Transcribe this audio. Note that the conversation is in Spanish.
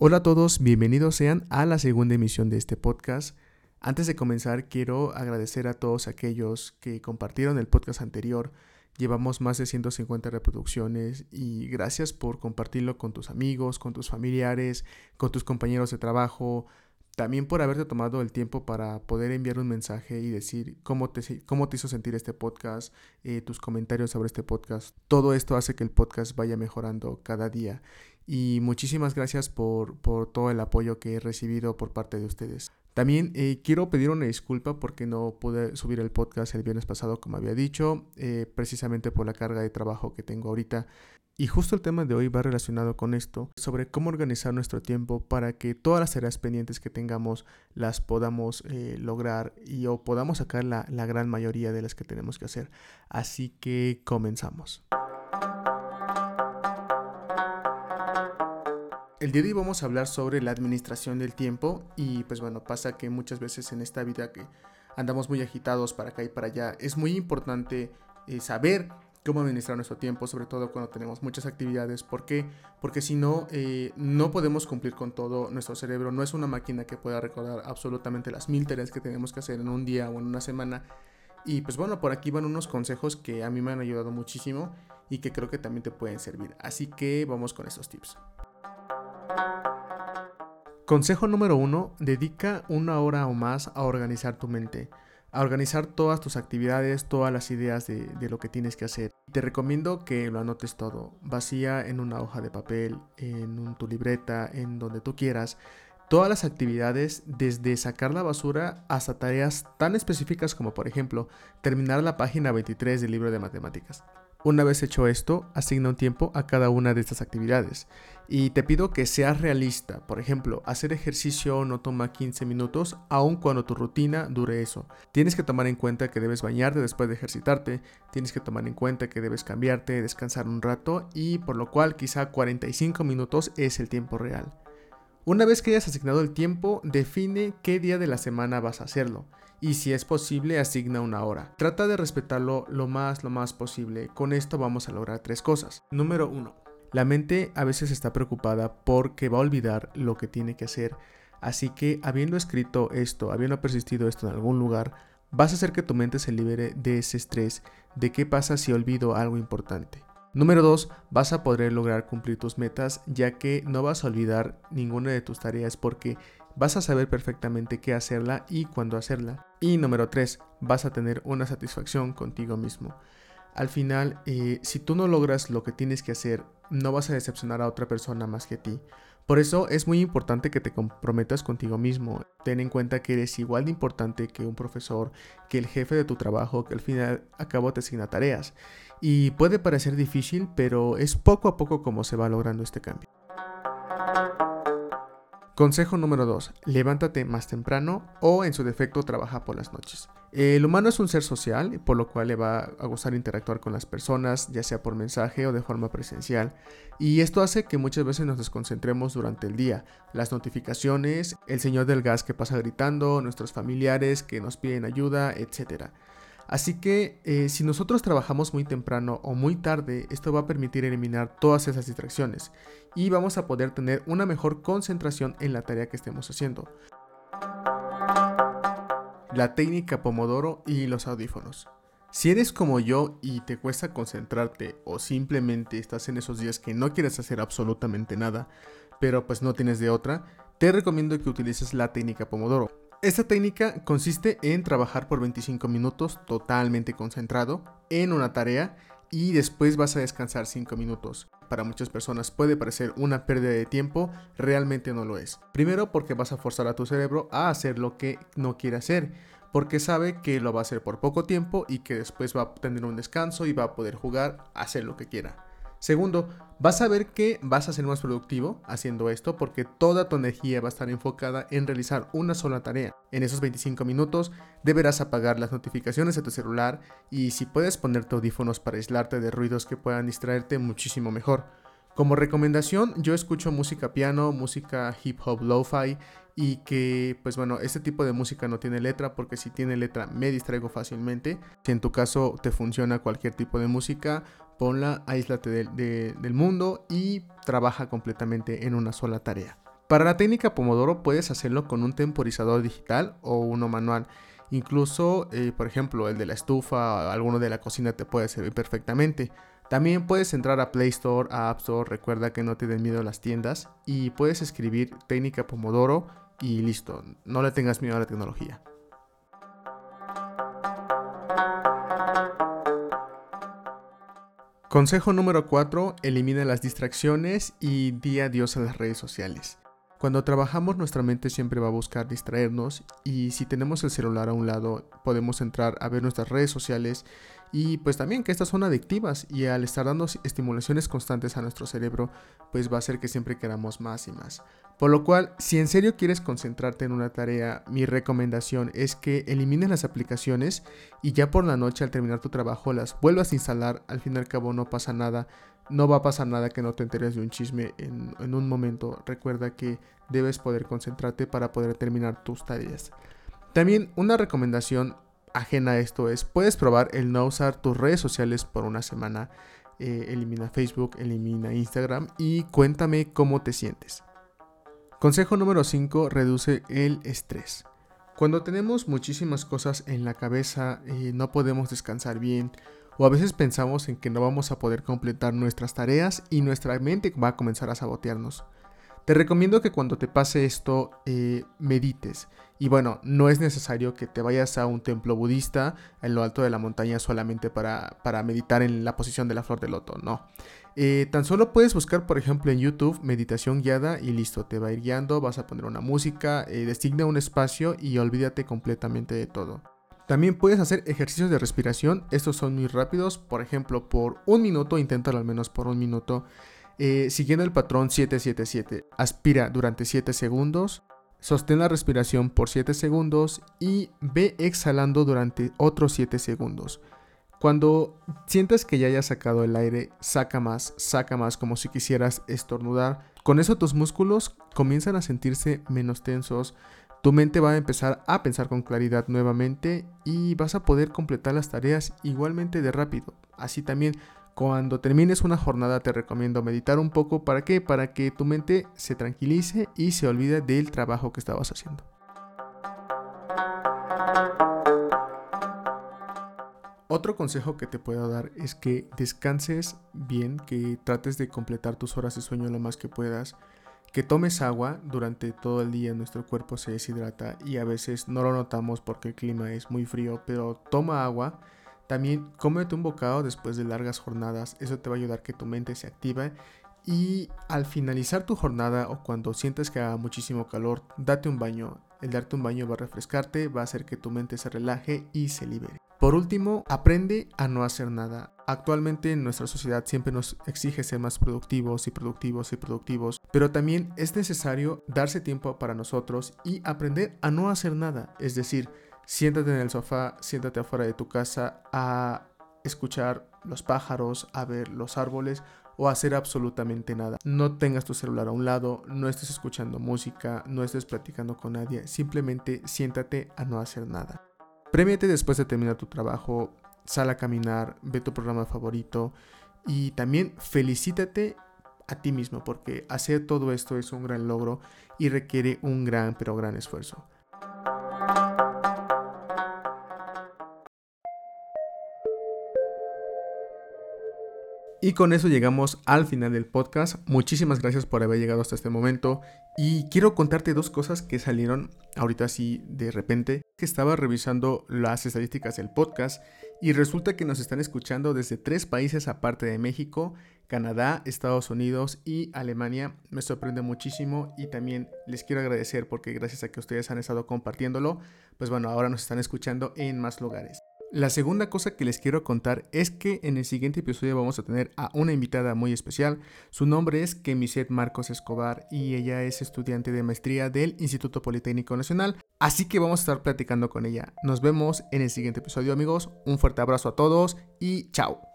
Hola a todos, bienvenidos sean a la segunda emisión de este podcast. Antes de comenzar, quiero agradecer a todos aquellos que compartieron el podcast anterior. Llevamos más de 150 reproducciones y gracias por compartirlo con tus amigos, con tus familiares, con tus compañeros de trabajo. También por haberte tomado el tiempo para poder enviar un mensaje y decir cómo te, cómo te hizo sentir este podcast, eh, tus comentarios sobre este podcast. Todo esto hace que el podcast vaya mejorando cada día y muchísimas gracias por, todo el apoyo que he recibido por parte de ustedes. También eh, quiero pedir una disculpa porque no pude subir el podcast el viernes pasado como había dicho, eh, precisamente por la carga de trabajo que tengo ahorita. Y justo el tema de hoy va relacionado con esto, sobre cómo organizar nuestro tiempo para que todas las tareas pendientes que tengamos las podamos eh, lograr y o podamos sacar la, la gran mayoría de las que tenemos que hacer. Así que comenzamos. El día de hoy vamos a hablar sobre la administración del tiempo y pues bueno, pasa que muchas veces en esta vida que andamos muy agitados para acá y para allá, es muy importante eh, saber cómo administrar nuestro tiempo, sobre todo cuando tenemos muchas actividades. ¿Por qué? Porque si no, eh, no podemos cumplir con todo. Nuestro cerebro no es una máquina que pueda recordar absolutamente las mil tareas que tenemos que hacer en un día o en una semana. Y pues bueno, por aquí van unos consejos que a mí me han ayudado muchísimo y que creo que también te pueden servir. Así que vamos con estos tips. Consejo número uno, dedica una hora o más a organizar tu mente, a organizar todas tus actividades, todas las ideas de, lo que tienes que hacer. Te recomiendo que lo anotes todo, vacía en una hoja de papel, en tu libreta, en donde tú quieras. Todas las actividades, desde sacar la basura hasta tareas tan específicas como por ejemplo terminar la página 23 del libro de matemáticas. Una vez hecho esto, asigna un tiempo a cada una de estas actividades. Y te pido que seas realista. Por ejemplo, hacer ejercicio no toma 15 minutos, aun cuando tu rutina dure eso. Tienes que tomar en cuenta que debes bañarte después de ejercitarte, tienes que tomar en cuenta que debes cambiarte, descansar un rato y por lo cual quizá 45 minutos es el tiempo real. Una vez que hayas asignado el tiempo, define qué día de la semana vas a hacerlo y si es posible asigna una hora. Trata de respetarlo lo más lo más posible. Con esto vamos a lograr tres cosas. Número 1. La mente a veces está preocupada porque va a olvidar lo que tiene que hacer. Así que habiendo escrito esto, habiendo persistido esto en algún lugar, vas a hacer que tu mente se libere de ese estrés de qué pasa si olvido algo importante. Número 2. Vas a poder lograr cumplir tus metas ya que no vas a olvidar ninguna de tus tareas porque vas a saber perfectamente qué hacerla y cuándo hacerla. Y número 3, vas a tener una satisfacción contigo mismo. Al final, eh, si tú no logras lo que tienes que hacer, no vas a decepcionar a otra persona más que a ti. Por eso es muy importante que te comprometas contigo mismo. Ten en cuenta que eres igual de importante que un profesor, que el jefe de tu trabajo, que al final acabo te asigna tareas. Y puede parecer difícil, pero es poco a poco como se va logrando este cambio. Consejo número 2. Levántate más temprano o en su defecto trabaja por las noches. El humano es un ser social, por lo cual le va a gustar interactuar con las personas, ya sea por mensaje o de forma presencial. Y esto hace que muchas veces nos desconcentremos durante el día. Las notificaciones, el señor del gas que pasa gritando, nuestros familiares que nos piden ayuda, etc. Así que eh, si nosotros trabajamos muy temprano o muy tarde, esto va a permitir eliminar todas esas distracciones y vamos a poder tener una mejor concentración en la tarea que estemos haciendo. La técnica Pomodoro y los audífonos. Si eres como yo y te cuesta concentrarte o simplemente estás en esos días que no quieres hacer absolutamente nada, pero pues no tienes de otra, te recomiendo que utilices la técnica Pomodoro. Esta técnica consiste en trabajar por 25 minutos totalmente concentrado en una tarea y después vas a descansar 5 minutos. Para muchas personas puede parecer una pérdida de tiempo, realmente no lo es. Primero porque vas a forzar a tu cerebro a hacer lo que no quiere hacer, porque sabe que lo va a hacer por poco tiempo y que después va a tener un descanso y va a poder jugar, hacer lo que quiera. Segundo, vas a ver que vas a ser más productivo haciendo esto porque toda tu energía va a estar enfocada en realizar una sola tarea. En esos 25 minutos deberás apagar las notificaciones de tu celular y si puedes ponerte audífonos para aislarte de ruidos que puedan distraerte muchísimo mejor. Como recomendación, yo escucho música piano, música hip hop lo-fi y que pues bueno, este tipo de música no tiene letra porque si tiene letra me distraigo fácilmente. Si en tu caso te funciona cualquier tipo de música, ponla, aíslate del mundo y trabaja completamente en una sola tarea. Para la técnica Pomodoro puedes hacerlo con un temporizador digital o uno manual. Incluso, eh, por ejemplo, el de la estufa o alguno de la cocina te puede servir perfectamente. También puedes entrar a Play Store, a App Store, recuerda que no te den miedo las tiendas y puedes escribir técnica Pomodoro y listo, no le tengas miedo a la tecnología. Consejo número 4. Elimina las distracciones y di adiós a las redes sociales. Cuando trabajamos nuestra mente siempre va a buscar distraernos y si tenemos el celular a un lado podemos entrar a ver nuestras redes sociales y pues también que estas son adictivas y al estar dando estimulaciones constantes a nuestro cerebro pues va a hacer que siempre queramos más y más. Por lo cual, si en serio quieres concentrarte en una tarea, mi recomendación es que elimines las aplicaciones y ya por la noche al terminar tu trabajo las vuelvas a instalar, al fin y al cabo no pasa nada no va a pasar nada que no te enteres de un chisme en, un momento. Recuerda que debes poder concentrarte para poder terminar tus tareas. También una recomendación ajena a esto es, puedes probar el no usar tus redes sociales por una semana. Eh, elimina Facebook, elimina Instagram y cuéntame cómo te sientes. Consejo número 5, reduce el estrés. Cuando tenemos muchísimas cosas en la cabeza, eh, no podemos descansar bien, o a veces pensamos en que no vamos a poder completar nuestras tareas y nuestra mente va a comenzar a sabotearnos. Te recomiendo que cuando te pase esto eh, medites. Y bueno, no es necesario que te vayas a un templo budista en lo alto de la montaña solamente para, meditar en la posición de la flor de loto, no. Eh, tan solo puedes buscar, por ejemplo, en YouTube meditación guiada y listo, te va a ir guiando, vas a poner una música, eh, designa un espacio y olvídate completamente de todo. También puedes hacer ejercicios de respiración, estos son muy rápidos, por ejemplo, por un minuto, inténtalo al menos por un minuto, eh, siguiendo el patrón 777. Aspira durante 7 segundos, sostén la respiración por 7 segundos y ve exhalando durante otros 7 segundos. Cuando sientas que ya hayas sacado el aire, saca más, saca más como si quisieras estornudar. Con eso tus músculos comienzan a sentirse menos tensos, tu mente va a empezar a pensar con claridad nuevamente y vas a poder completar las tareas igualmente de rápido. Así también, cuando termines una jornada te recomiendo meditar un poco. ¿Para qué? Para que tu mente se tranquilice y se olvide del trabajo que estabas haciendo. Otro consejo que te puedo dar es que descanses bien, que trates de completar tus horas de sueño lo más que puedas que tomes agua durante todo el día nuestro cuerpo se deshidrata y a veces no lo notamos porque el clima es muy frío pero toma agua. También cómete un bocado después de largas jornadas eso te va a ayudar que tu mente se active. Y al finalizar tu jornada o cuando sientes que haga muchísimo calor date un baño. El darte un baño va a refrescarte va a hacer que tu mente se relaje y se libere. Por último, aprende a no hacer nada. Actualmente en nuestra sociedad siempre nos exige ser más productivos y productivos y productivos, pero también es necesario darse tiempo para nosotros y aprender a no hacer nada. Es decir, siéntate en el sofá, siéntate afuera de tu casa a escuchar los pájaros, a ver los árboles o hacer absolutamente nada. No tengas tu celular a un lado, no estés escuchando música, no estés platicando con nadie, simplemente siéntate a no hacer nada. Premiate después de terminar tu trabajo, sal a caminar, ve tu programa favorito y también felicítate a ti mismo porque hacer todo esto es un gran logro y requiere un gran pero gran esfuerzo. Y con eso llegamos al final del podcast. Muchísimas gracias por haber llegado hasta este momento. Y quiero contarte dos cosas que salieron ahorita así de repente. Que estaba revisando las estadísticas del podcast y resulta que nos están escuchando desde tres países aparte de México, Canadá, Estados Unidos y Alemania. Me sorprende muchísimo y también les quiero agradecer porque gracias a que ustedes han estado compartiéndolo, pues bueno, ahora nos están escuchando en más lugares. La segunda cosa que les quiero contar es que en el siguiente episodio vamos a tener a una invitada muy especial. Su nombre es Kemiset Marcos Escobar y ella es estudiante de maestría del Instituto Politécnico Nacional. Así que vamos a estar platicando con ella. Nos vemos en el siguiente episodio amigos. Un fuerte abrazo a todos y chao.